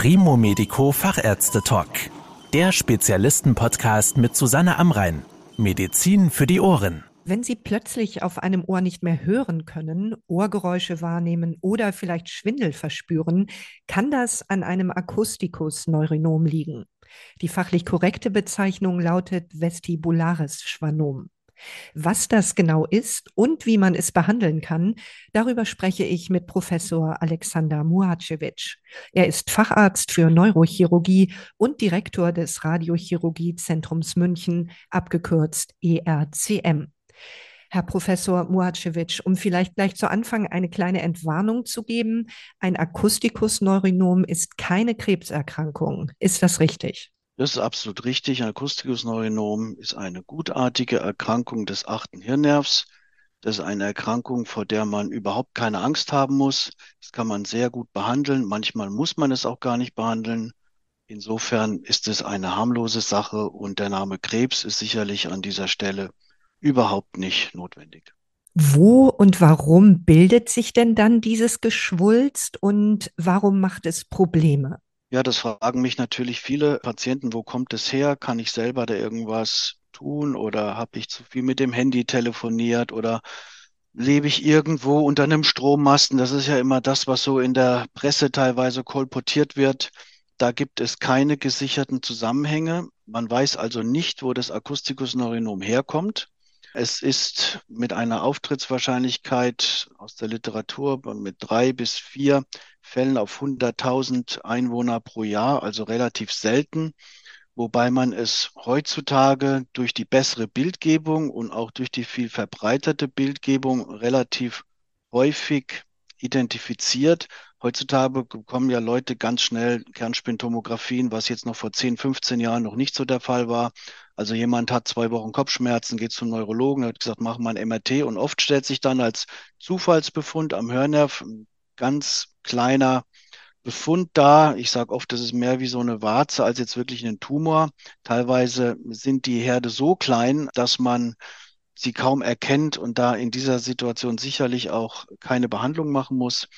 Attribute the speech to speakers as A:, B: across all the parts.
A: Primo Medico Fachärzte Talk. Der Spezialisten-Podcast mit Susanne Amrein. Medizin für die Ohren.
B: Wenn Sie plötzlich auf einem Ohr nicht mehr hören können, Ohrgeräusche wahrnehmen oder vielleicht Schwindel verspüren, kann das an einem Akustikus-Neurinom liegen. Die fachlich korrekte Bezeichnung lautet vestibulares Schwanom. Was das genau ist und wie man es behandeln kann, darüber spreche ich mit Professor Alexander Muhacevic. Er ist Facharzt für Neurochirurgie und Direktor des Radiochirurgiezentrums München, abgekürzt ERCM. Herr Professor Muhacevic, um vielleicht gleich zu Anfang eine kleine Entwarnung zu geben. Ein Akustikus-Neurinom ist keine Krebserkrankung. Ist das richtig?
C: Das ist absolut richtig. Ein Akustikus-Neurinom ist eine gutartige Erkrankung des achten Hirnnervs. Das ist eine Erkrankung, vor der man überhaupt keine Angst haben muss. Das kann man sehr gut behandeln. Manchmal muss man es auch gar nicht behandeln. Insofern ist es eine harmlose Sache und der Name Krebs ist sicherlich an dieser Stelle überhaupt nicht notwendig.
B: Wo und warum bildet sich denn dann dieses Geschwulst und warum macht es Probleme?
C: Ja, das fragen mich natürlich viele Patienten, wo kommt es her? Kann ich selber da irgendwas tun oder habe ich zu viel mit dem Handy telefoniert oder lebe ich irgendwo unter einem Strommasten? Das ist ja immer das, was so in der Presse teilweise kolportiert wird. Da gibt es keine gesicherten Zusammenhänge. Man weiß also nicht, wo das Akustikus-Neurinom herkommt. Es ist mit einer Auftrittswahrscheinlichkeit aus der Literatur mit drei bis vier Fällen auf 100.000 Einwohner pro Jahr, also relativ selten, wobei man es heutzutage durch die bessere Bildgebung und auch durch die viel verbreiterte Bildgebung relativ häufig identifiziert. Heutzutage bekommen ja Leute ganz schnell Kernspintomographien, was jetzt noch vor 10, 15 Jahren noch nicht so der Fall war. Also jemand hat zwei Wochen Kopfschmerzen, geht zum Neurologen, hat gesagt, mach mal ein MRT und oft stellt sich dann als Zufallsbefund am Hörnerv ein ganz kleiner Befund da. Ich sage oft, das ist mehr wie so eine Warze als jetzt wirklich ein Tumor. Teilweise sind die Herde so klein, dass man sie kaum erkennt und da in dieser Situation sicherlich auch keine Behandlung machen muss.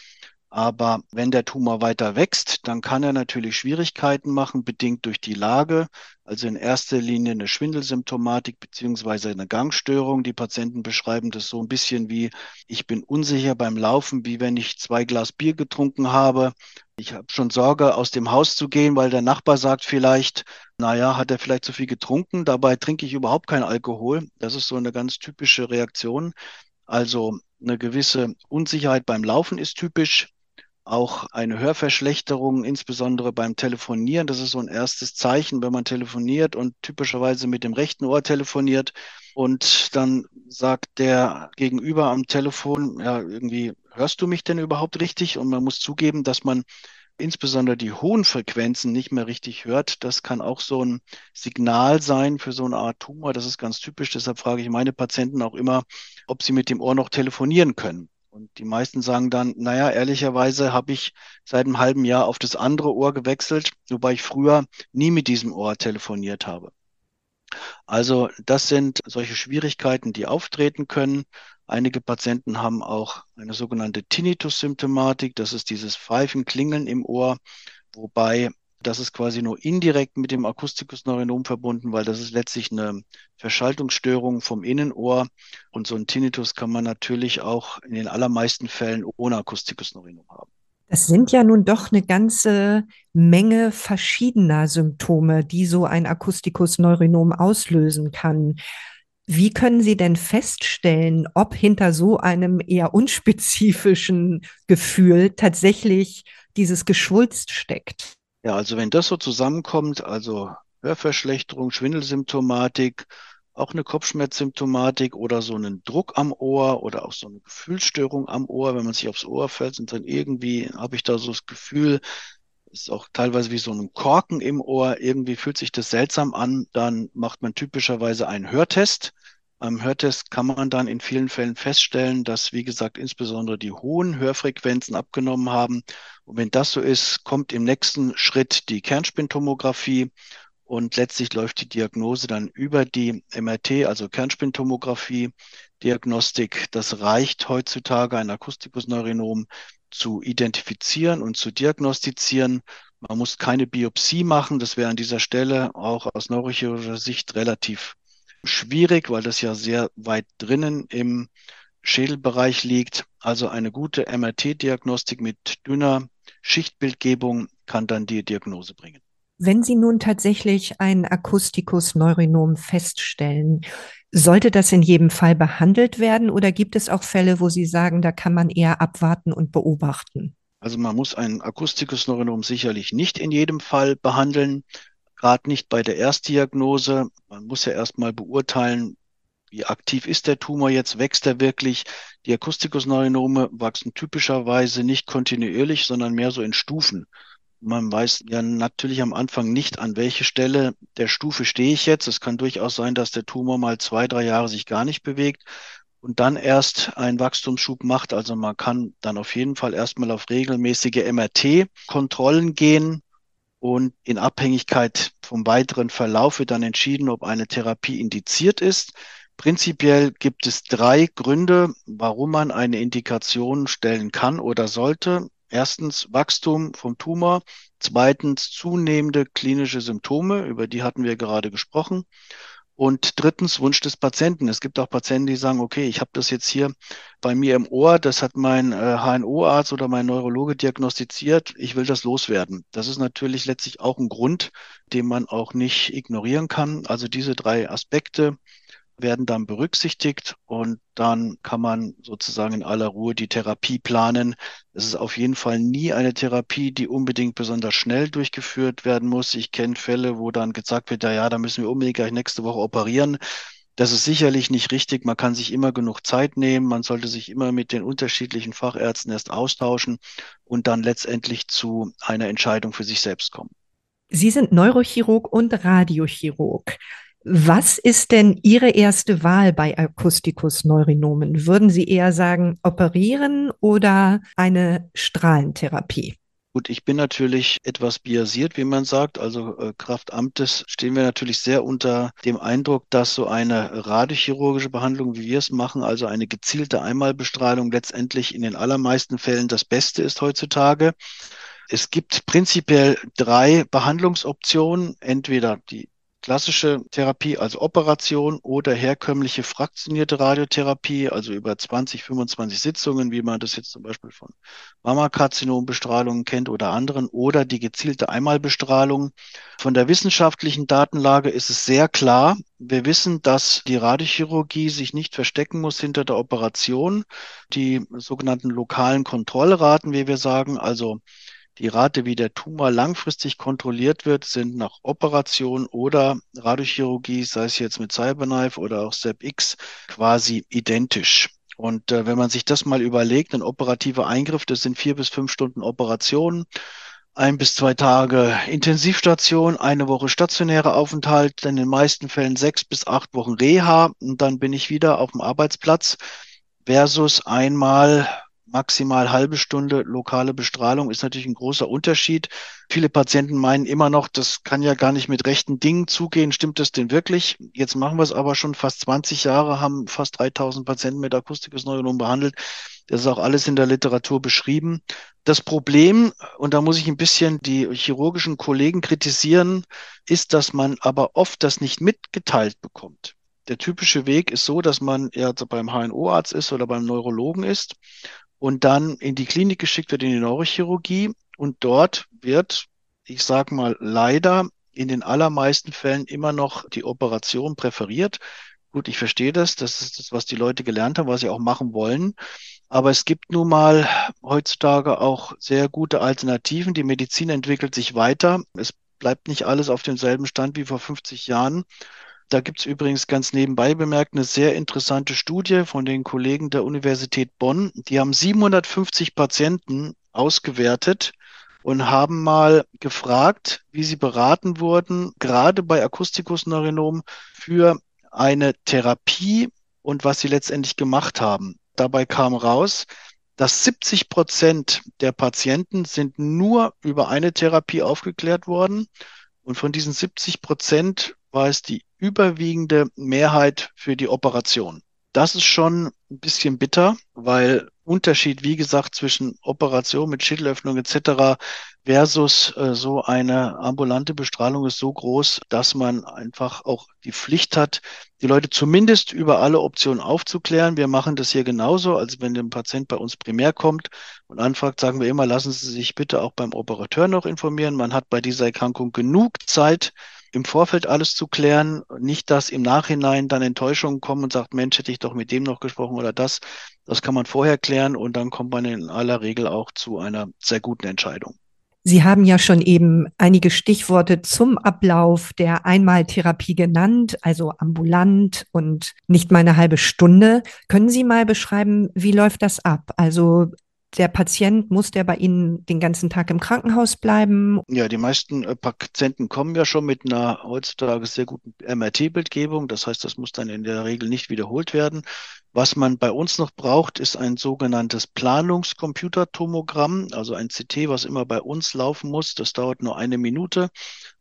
C: Aber wenn der Tumor weiter wächst, dann kann er natürlich Schwierigkeiten machen, bedingt durch die Lage. Also in erster Linie eine Schwindelsymptomatik beziehungsweise eine Gangstörung. Die Patienten beschreiben das so ein bisschen wie, ich bin unsicher beim Laufen, wie wenn ich zwei Glas Bier getrunken habe. Ich habe schon Sorge, aus dem Haus zu gehen, weil der Nachbar sagt vielleicht, naja, hat er vielleicht zu viel getrunken. Dabei trinke ich überhaupt keinen Alkohol. Das ist so eine ganz typische Reaktion. Also eine gewisse Unsicherheit beim Laufen ist typisch auch eine Hörverschlechterung, insbesondere beim Telefonieren. Das ist so ein erstes Zeichen, wenn man telefoniert und typischerweise mit dem rechten Ohr telefoniert und dann sagt der Gegenüber am Telefon, ja, irgendwie hörst du mich denn überhaupt richtig? Und man muss zugeben, dass man insbesondere die hohen Frequenzen nicht mehr richtig hört. Das kann auch so ein Signal sein für so eine Art Tumor. Das ist ganz typisch. Deshalb frage ich meine Patienten auch immer, ob sie mit dem Ohr noch telefonieren können. Und die meisten sagen dann, naja, ehrlicherweise habe ich seit einem halben Jahr auf das andere Ohr gewechselt, wobei ich früher nie mit diesem Ohr telefoniert habe. Also das sind solche Schwierigkeiten, die auftreten können. Einige Patienten haben auch eine sogenannte Tinnitus-Symptomatik. Das ist dieses Pfeifen, Klingeln im Ohr, wobei das ist quasi nur indirekt mit dem Akustikus-Neurinom verbunden, weil das ist letztlich eine Verschaltungsstörung vom Innenohr. Und so ein Tinnitus kann man natürlich auch in den allermeisten Fällen ohne Akustikus-Neurinom haben.
B: Das sind ja nun doch eine ganze Menge verschiedener Symptome, die so ein Akustikus-Neurinom auslösen kann. Wie können Sie denn feststellen, ob hinter so einem eher unspezifischen Gefühl tatsächlich dieses Geschwulst steckt?
C: Ja, also wenn das so zusammenkommt, also Hörverschlechterung, Schwindelsymptomatik, auch eine Kopfschmerzsymptomatik oder so einen Druck am Ohr oder auch so eine Gefühlsstörung am Ohr, wenn man sich aufs Ohr fällt und dann irgendwie habe ich da so das Gefühl, ist auch teilweise wie so ein Korken im Ohr, irgendwie fühlt sich das seltsam an, dann macht man typischerweise einen Hörtest. Am Hörtest kann man dann in vielen Fällen feststellen, dass, wie gesagt, insbesondere die hohen Hörfrequenzen abgenommen haben. Und wenn das so ist, kommt im nächsten Schritt die Kernspintomographie und letztlich läuft die Diagnose dann über die MRT, also Kernspintomographie, Diagnostik. Das reicht heutzutage, ein Akustikusneurinom zu identifizieren und zu diagnostizieren. Man muss keine Biopsie machen. Das wäre an dieser Stelle auch aus neurochirurgischer Sicht relativ schwierig, weil das ja sehr weit drinnen im Schädelbereich liegt. Also eine gute MRT-Diagnostik mit dünner Schichtbildgebung kann dann die Diagnose bringen.
B: Wenn Sie nun tatsächlich ein Akustikus-Neurinom feststellen, sollte das in jedem Fall behandelt werden oder gibt es auch Fälle, wo Sie sagen, da kann man eher abwarten und beobachten?
C: Also man muss ein Akustikus-Neuronom sicherlich nicht in jedem Fall behandeln, gerade nicht bei der Erstdiagnose. Man muss ja erstmal beurteilen, wie aktiv ist der Tumor jetzt, wächst er wirklich. Die Akustikus-Neuronome wachsen typischerweise nicht kontinuierlich, sondern mehr so in Stufen. Man weiß ja natürlich am Anfang nicht, an welche Stelle der Stufe stehe ich jetzt. Es kann durchaus sein, dass der Tumor mal zwei, drei Jahre sich gar nicht bewegt und dann erst einen Wachstumsschub macht. Also man kann dann auf jeden Fall erstmal auf regelmäßige MRT-Kontrollen gehen und in Abhängigkeit vom weiteren Verlauf wird dann entschieden, ob eine Therapie indiziert ist. Prinzipiell gibt es drei Gründe, warum man eine Indikation stellen kann oder sollte. Erstens Wachstum vom Tumor, zweitens zunehmende klinische Symptome, über die hatten wir gerade gesprochen. Und drittens Wunsch des Patienten. Es gibt auch Patienten, die sagen, okay, ich habe das jetzt hier bei mir im Ohr, das hat mein äh, HNO-Arzt oder mein Neurologe diagnostiziert, ich will das loswerden. Das ist natürlich letztlich auch ein Grund, den man auch nicht ignorieren kann. Also diese drei Aspekte werden dann berücksichtigt und dann kann man sozusagen in aller Ruhe die Therapie planen. Es ist auf jeden Fall nie eine Therapie, die unbedingt besonders schnell durchgeführt werden muss. Ich kenne Fälle, wo dann gesagt wird, ja, ja, da müssen wir unbedingt gleich nächste Woche operieren. Das ist sicherlich nicht richtig. Man kann sich immer genug Zeit nehmen. Man sollte sich immer mit den unterschiedlichen Fachärzten erst austauschen und dann letztendlich zu einer Entscheidung für sich selbst kommen.
B: Sie sind Neurochirurg und Radiochirurg. Was ist denn Ihre erste Wahl bei Akustikus-Neurinomen? Würden Sie eher sagen, operieren oder eine Strahlentherapie?
C: Gut, ich bin natürlich etwas biasiert, wie man sagt. Also äh, Kraft stehen wir natürlich sehr unter dem Eindruck, dass so eine radiochirurgische Behandlung, wie wir es machen, also eine gezielte Einmalbestrahlung letztendlich in den allermeisten Fällen das Beste ist heutzutage. Es gibt prinzipiell drei Behandlungsoptionen. Entweder die klassische Therapie, also Operation oder herkömmliche fraktionierte Radiotherapie, also über 20, 25 Sitzungen, wie man das jetzt zum Beispiel von Mammakarzinombestrahlungen kennt oder anderen, oder die gezielte Einmalbestrahlung. Von der wissenschaftlichen Datenlage ist es sehr klar. Wir wissen, dass die Radiochirurgie sich nicht verstecken muss hinter der Operation. Die sogenannten lokalen Kontrollraten, wie wir sagen, also die Rate, wie der Tumor langfristig kontrolliert wird, sind nach Operation oder Radiochirurgie, sei es jetzt mit Cyberknife oder auch StepX, quasi identisch. Und äh, wenn man sich das mal überlegt, ein operativer Eingriff, das sind vier bis fünf Stunden Operationen, ein bis zwei Tage Intensivstation, eine Woche stationärer Aufenthalt, in den meisten Fällen sechs bis acht Wochen Reha und dann bin ich wieder auf dem Arbeitsplatz versus einmal maximal halbe Stunde lokale Bestrahlung ist natürlich ein großer Unterschied. Viele Patienten meinen immer noch, das kann ja gar nicht mit rechten Dingen zugehen. Stimmt das denn wirklich? Jetzt machen wir es aber schon fast 20 Jahre, haben fast 3000 Patienten mit Akustikus Neuronom behandelt. Das ist auch alles in der Literatur beschrieben. Das Problem, und da muss ich ein bisschen die chirurgischen Kollegen kritisieren, ist, dass man aber oft das nicht mitgeteilt bekommt. Der typische Weg ist so, dass man ja beim HNO-Arzt ist oder beim Neurologen ist und dann in die Klinik geschickt wird, in die Neurochirurgie. Und dort wird, ich sage mal, leider in den allermeisten Fällen immer noch die Operation präferiert. Gut, ich verstehe das. Das ist das, was die Leute gelernt haben, was sie auch machen wollen. Aber es gibt nun mal heutzutage auch sehr gute Alternativen. Die Medizin entwickelt sich weiter. Es bleibt nicht alles auf demselben Stand wie vor 50 Jahren. Da gibt es übrigens ganz nebenbei bemerkt eine sehr interessante Studie von den Kollegen der Universität Bonn. Die haben 750 Patienten ausgewertet und haben mal gefragt, wie sie beraten wurden, gerade bei Akustikusneurinom für eine Therapie und was sie letztendlich gemacht haben. Dabei kam raus, dass 70 Prozent der Patienten sind nur über eine Therapie aufgeklärt worden. Und von diesen 70 Prozent war es die überwiegende Mehrheit für die Operation. Das ist schon ein bisschen bitter, weil Unterschied, wie gesagt, zwischen Operation mit Schädelöffnung etc. versus äh, so eine ambulante Bestrahlung ist so groß, dass man einfach auch die Pflicht hat, die Leute zumindest über alle Optionen aufzuklären. Wir machen das hier genauso, als wenn ein Patient bei uns primär kommt und anfragt, sagen wir immer, lassen Sie sich bitte auch beim Operateur noch informieren. Man hat bei dieser Erkrankung genug Zeit, im Vorfeld alles zu klären, nicht, dass im Nachhinein dann Enttäuschungen kommen und sagt, Mensch, hätte ich doch mit dem noch gesprochen oder das. Das kann man vorher klären und dann kommt man in aller Regel auch zu einer sehr guten Entscheidung.
B: Sie haben ja schon eben einige Stichworte zum Ablauf der Einmaltherapie genannt, also ambulant und nicht mal eine halbe Stunde. Können Sie mal beschreiben, wie läuft das ab? Also der Patient, muss der bei Ihnen den ganzen Tag im Krankenhaus bleiben?
C: Ja, die meisten äh, Patienten kommen ja schon mit einer heutzutage sehr guten MRT-Bildgebung. Das heißt, das muss dann in der Regel nicht wiederholt werden. Was man bei uns noch braucht, ist ein sogenanntes Planungscomputertomogramm, also ein CT, was immer bei uns laufen muss. Das dauert nur eine Minute.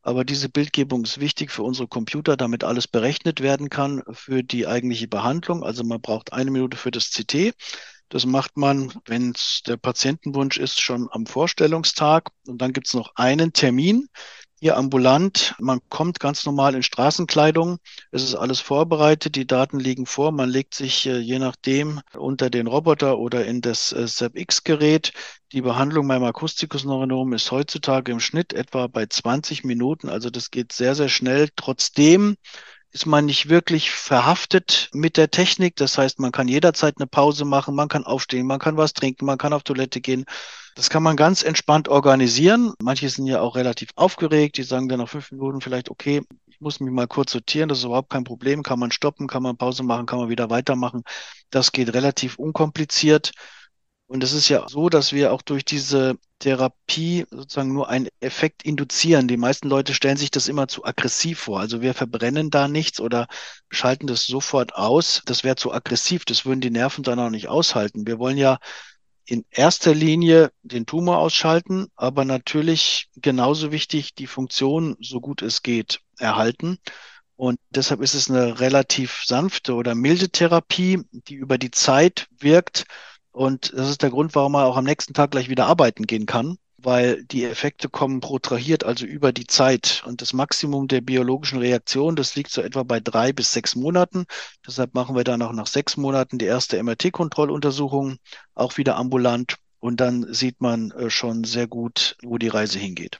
C: Aber diese Bildgebung ist wichtig für unsere Computer, damit alles berechnet werden kann für die eigentliche Behandlung. Also man braucht eine Minute für das CT. Das macht man, wenn es der Patientenwunsch ist, schon am Vorstellungstag. Und dann gibt es noch einen Termin hier ambulant. Man kommt ganz normal in Straßenkleidung. Es ist alles vorbereitet. Die Daten liegen vor. Man legt sich äh, je nachdem unter den Roboter oder in das äh, ZEP-X-Gerät. Die Behandlung beim Akustikusneuronom ist heutzutage im Schnitt etwa bei 20 Minuten. Also das geht sehr, sehr schnell. Trotzdem ist man nicht wirklich verhaftet mit der Technik. Das heißt, man kann jederzeit eine Pause machen, man kann aufstehen, man kann was trinken, man kann auf Toilette gehen. Das kann man ganz entspannt organisieren. Manche sind ja auch relativ aufgeregt, die sagen dann nach fünf Minuten vielleicht, okay, ich muss mich mal kurz sortieren, das ist überhaupt kein Problem, kann man stoppen, kann man Pause machen, kann man wieder weitermachen. Das geht relativ unkompliziert. Und es ist ja so, dass wir auch durch diese Therapie sozusagen nur einen Effekt induzieren. Die meisten Leute stellen sich das immer zu aggressiv vor. Also wir verbrennen da nichts oder schalten das sofort aus. Das wäre zu aggressiv. Das würden die Nerven dann auch nicht aushalten. Wir wollen ja in erster Linie den Tumor ausschalten, aber natürlich genauso wichtig die Funktion, so gut es geht, erhalten. Und deshalb ist es eine relativ sanfte oder milde Therapie, die über die Zeit wirkt und das ist der Grund, warum man auch am nächsten Tag gleich wieder arbeiten gehen kann, weil die Effekte kommen protrahiert, also über die Zeit. Und das Maximum der biologischen Reaktion, das liegt so etwa bei drei bis sechs Monaten. Deshalb machen wir dann auch nach sechs Monaten die erste MRT-Kontrolluntersuchung, auch wieder ambulant. Und dann sieht man äh, schon sehr gut, wo die Reise hingeht.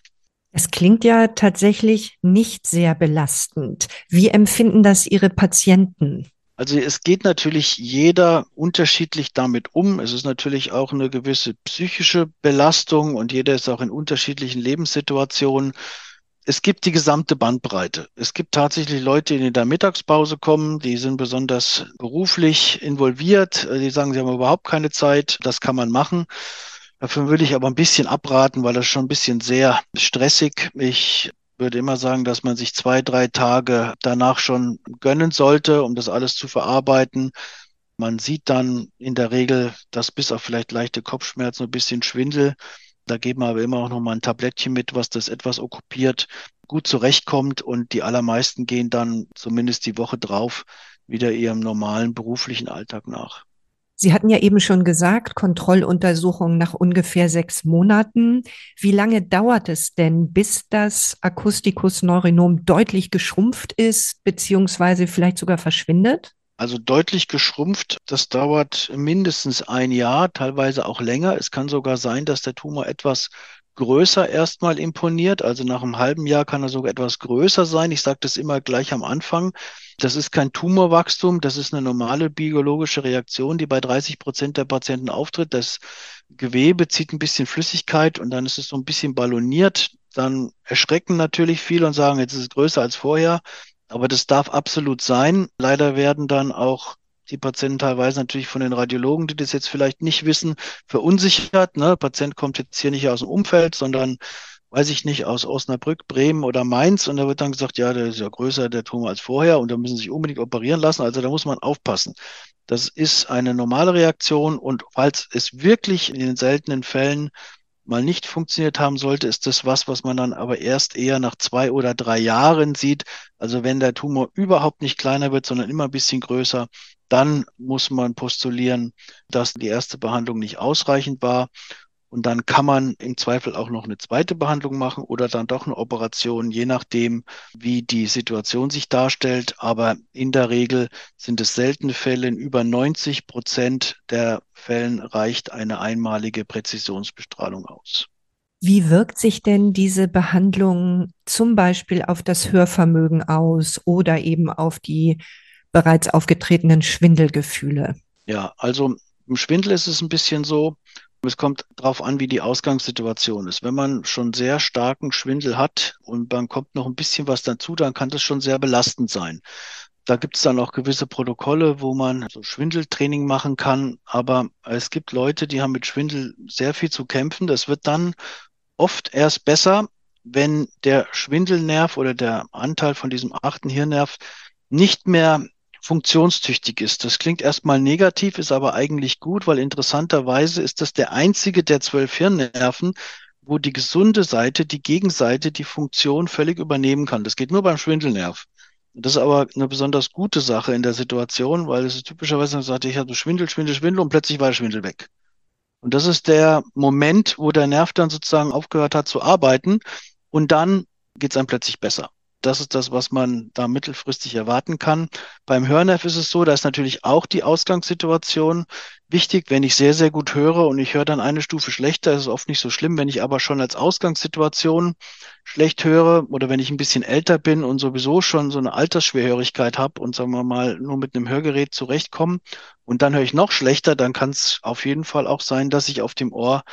B: Es klingt ja tatsächlich nicht sehr belastend. Wie empfinden das Ihre Patienten?
C: Also es geht natürlich jeder unterschiedlich damit um. Es ist natürlich auch eine gewisse psychische Belastung und jeder ist auch in unterschiedlichen Lebenssituationen. Es gibt die gesamte Bandbreite. Es gibt tatsächlich Leute, die in der Mittagspause kommen, die sind besonders beruflich involviert, die sagen, sie haben überhaupt keine Zeit, das kann man machen. Dafür würde ich aber ein bisschen abraten, weil das schon ein bisschen sehr stressig. Ich würde immer sagen, dass man sich zwei, drei Tage danach schon gönnen sollte, um das alles zu verarbeiten. Man sieht dann in der Regel, dass bis auf vielleicht leichte Kopfschmerzen, ein bisschen Schwindel, da geben wir aber immer auch noch mal ein Tablettchen mit, was das etwas okkupiert, gut zurechtkommt und die allermeisten gehen dann zumindest die Woche drauf wieder ihrem normalen beruflichen Alltag nach.
B: Sie hatten ja eben schon gesagt, Kontrolluntersuchung nach ungefähr sechs Monaten. Wie lange dauert es denn, bis das Akustikus-Neuronom deutlich geschrumpft ist, beziehungsweise vielleicht sogar verschwindet?
C: Also deutlich geschrumpft, das dauert mindestens ein Jahr, teilweise auch länger. Es kann sogar sein, dass der Tumor etwas größer erstmal imponiert. Also nach einem halben Jahr kann er sogar etwas größer sein. Ich sage das immer gleich am Anfang. Das ist kein Tumorwachstum, das ist eine normale biologische Reaktion, die bei 30 Prozent der Patienten auftritt. Das Gewebe zieht ein bisschen Flüssigkeit und dann ist es so ein bisschen balloniert. Dann erschrecken natürlich viele und sagen, jetzt ist es größer als vorher. Aber das darf absolut sein. Leider werden dann auch die Patienten teilweise natürlich von den Radiologen, die das jetzt vielleicht nicht wissen, verunsichert. Ne? Patient kommt jetzt hier nicht aus dem Umfeld, sondern weiß ich nicht, aus Osnabrück, Bremen oder Mainz. Und da wird dann gesagt, ja, der ist ja größer, der Tumor als vorher und da müssen sie sich unbedingt operieren lassen. Also da muss man aufpassen. Das ist eine normale Reaktion und falls es wirklich in den seltenen Fällen mal nicht funktioniert haben sollte, ist das was, was man dann aber erst eher nach zwei oder drei Jahren sieht. Also wenn der Tumor überhaupt nicht kleiner wird, sondern immer ein bisschen größer, dann muss man postulieren, dass die erste Behandlung nicht ausreichend war. Und dann kann man im Zweifel auch noch eine zweite Behandlung machen oder dann doch eine Operation, je nachdem, wie die Situation sich darstellt. Aber in der Regel sind es seltene Fälle. In über 90 Prozent der Fällen reicht eine einmalige Präzisionsbestrahlung aus.
B: Wie wirkt sich denn diese Behandlung zum Beispiel auf das Hörvermögen aus oder eben auf die bereits aufgetretenen Schwindelgefühle?
C: Ja, also im Schwindel ist es ein bisschen so, es kommt darauf an, wie die Ausgangssituation ist. Wenn man schon sehr starken Schwindel hat und man kommt noch ein bisschen was dazu, dann kann das schon sehr belastend sein. Da gibt es dann auch gewisse Protokolle, wo man so Schwindeltraining machen kann. Aber es gibt Leute, die haben mit Schwindel sehr viel zu kämpfen. Das wird dann oft erst besser, wenn der Schwindelnerv oder der Anteil von diesem achten Hirnnerv nicht mehr funktionstüchtig ist. Das klingt erstmal negativ, ist aber eigentlich gut, weil interessanterweise ist das der einzige der zwölf Hirnnerven, wo die gesunde Seite, die Gegenseite, die Funktion völlig übernehmen kann. Das geht nur beim Schwindelnerv. Das ist aber eine besonders gute Sache in der Situation, weil es ist typischerweise, man sagt, ich habe Schwindel, Schwindel, Schwindel und plötzlich war der Schwindel weg. Und das ist der Moment, wo der Nerv dann sozusagen aufgehört hat zu arbeiten und dann geht es einem plötzlich besser. Das ist das, was man da mittelfristig erwarten kann. Beim Hörnerv ist es so, da ist natürlich auch die Ausgangssituation wichtig. Wenn ich sehr, sehr gut höre und ich höre dann eine Stufe schlechter, ist es oft nicht so schlimm. Wenn ich aber schon als Ausgangssituation schlecht höre oder wenn ich ein bisschen älter bin und sowieso schon so eine Altersschwerhörigkeit habe und sagen wir mal nur mit einem Hörgerät zurechtkomme und dann höre ich noch schlechter, dann kann es auf jeden Fall auch sein, dass ich auf dem Ohr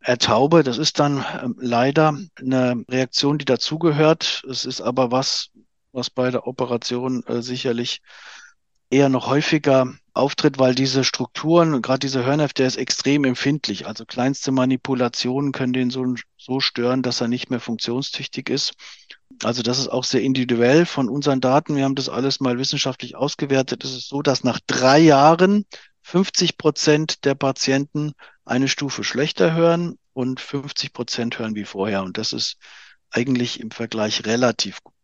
C: ertaube. Das ist dann ähm, leider eine Reaktion, die dazugehört. Es ist aber was, was bei der Operation äh, sicherlich eher noch häufiger auftritt, weil diese Strukturen, gerade dieser Hörnerv, der ist extrem empfindlich. Also kleinste Manipulationen können den so, so stören, dass er nicht mehr funktionstüchtig ist. Also das ist auch sehr individuell von unseren Daten. Wir haben das alles mal wissenschaftlich ausgewertet. Es ist so, dass nach drei Jahren 50 Prozent der Patienten eine Stufe schlechter hören und 50 Prozent hören wie vorher. Und das ist eigentlich im Vergleich relativ gut.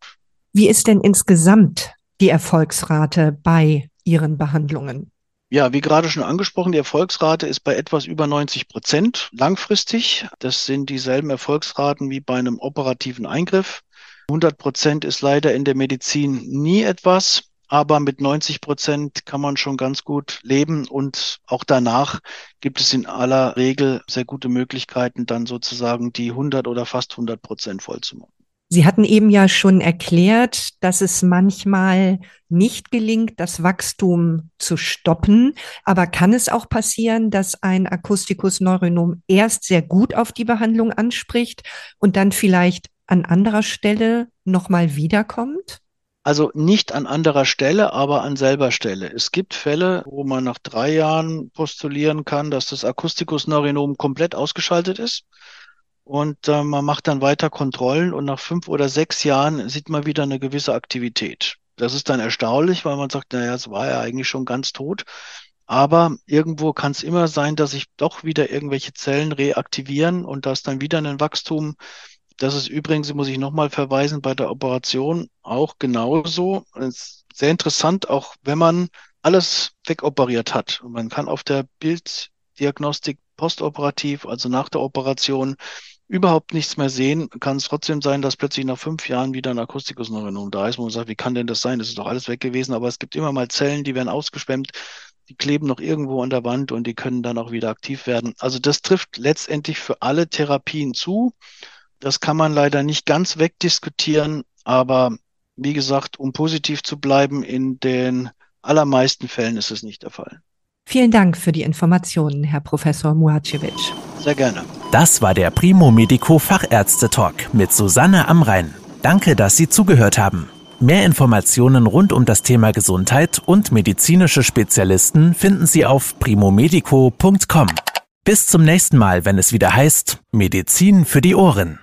B: Wie ist denn insgesamt die Erfolgsrate bei Ihren Behandlungen?
C: Ja, wie gerade schon angesprochen, die Erfolgsrate ist bei etwas über 90 Prozent langfristig. Das sind dieselben Erfolgsraten wie bei einem operativen Eingriff. 100 Prozent ist leider in der Medizin nie etwas aber mit 90 Prozent kann man schon ganz gut leben und auch danach gibt es in aller Regel sehr gute Möglichkeiten, dann sozusagen die 100 oder fast 100 Prozent voll zu machen.
B: Sie hatten eben ja schon erklärt, dass es manchmal nicht gelingt, das Wachstum zu stoppen. Aber kann es auch passieren, dass ein Akustikus-Neuronom erst sehr gut auf die Behandlung anspricht und dann vielleicht an anderer Stelle nochmal wiederkommt?
C: Also nicht an anderer Stelle, aber an selber Stelle. Es gibt Fälle, wo man nach drei Jahren postulieren kann, dass das Akustikus-Neurinom komplett ausgeschaltet ist. Und äh, man macht dann weiter Kontrollen und nach fünf oder sechs Jahren sieht man wieder eine gewisse Aktivität. Das ist dann erstaunlich, weil man sagt, naja, es war ja eigentlich schon ganz tot. Aber irgendwo kann es immer sein, dass sich doch wieder irgendwelche Zellen reaktivieren und dass dann wieder ein Wachstum das ist übrigens, muss ich nochmal verweisen, bei der Operation auch genauso. Es ist sehr interessant, auch wenn man alles wegoperiert hat. Und man kann auf der Bilddiagnostik postoperativ, also nach der Operation, überhaupt nichts mehr sehen, kann es trotzdem sein, dass plötzlich nach fünf Jahren wieder ein Akustikusneuronom da ist, wo man sagt, wie kann denn das sein? Das ist doch alles weg gewesen. Aber es gibt immer mal Zellen, die werden ausgeschwemmt, die kleben noch irgendwo an der Wand und die können dann auch wieder aktiv werden. Also das trifft letztendlich für alle Therapien zu. Das kann man leider nicht ganz wegdiskutieren, aber wie gesagt, um positiv zu bleiben, in den allermeisten Fällen ist es nicht der Fall.
B: Vielen Dank für die Informationen, Herr Professor Muhacevic.
C: Sehr gerne.
A: Das war der Primo Medico Fachärzte Talk mit Susanne Amrein. Danke, dass Sie zugehört haben. Mehr Informationen rund um das Thema Gesundheit und medizinische Spezialisten finden Sie auf primomedico.com. Bis zum nächsten Mal, wenn es wieder heißt Medizin für die Ohren.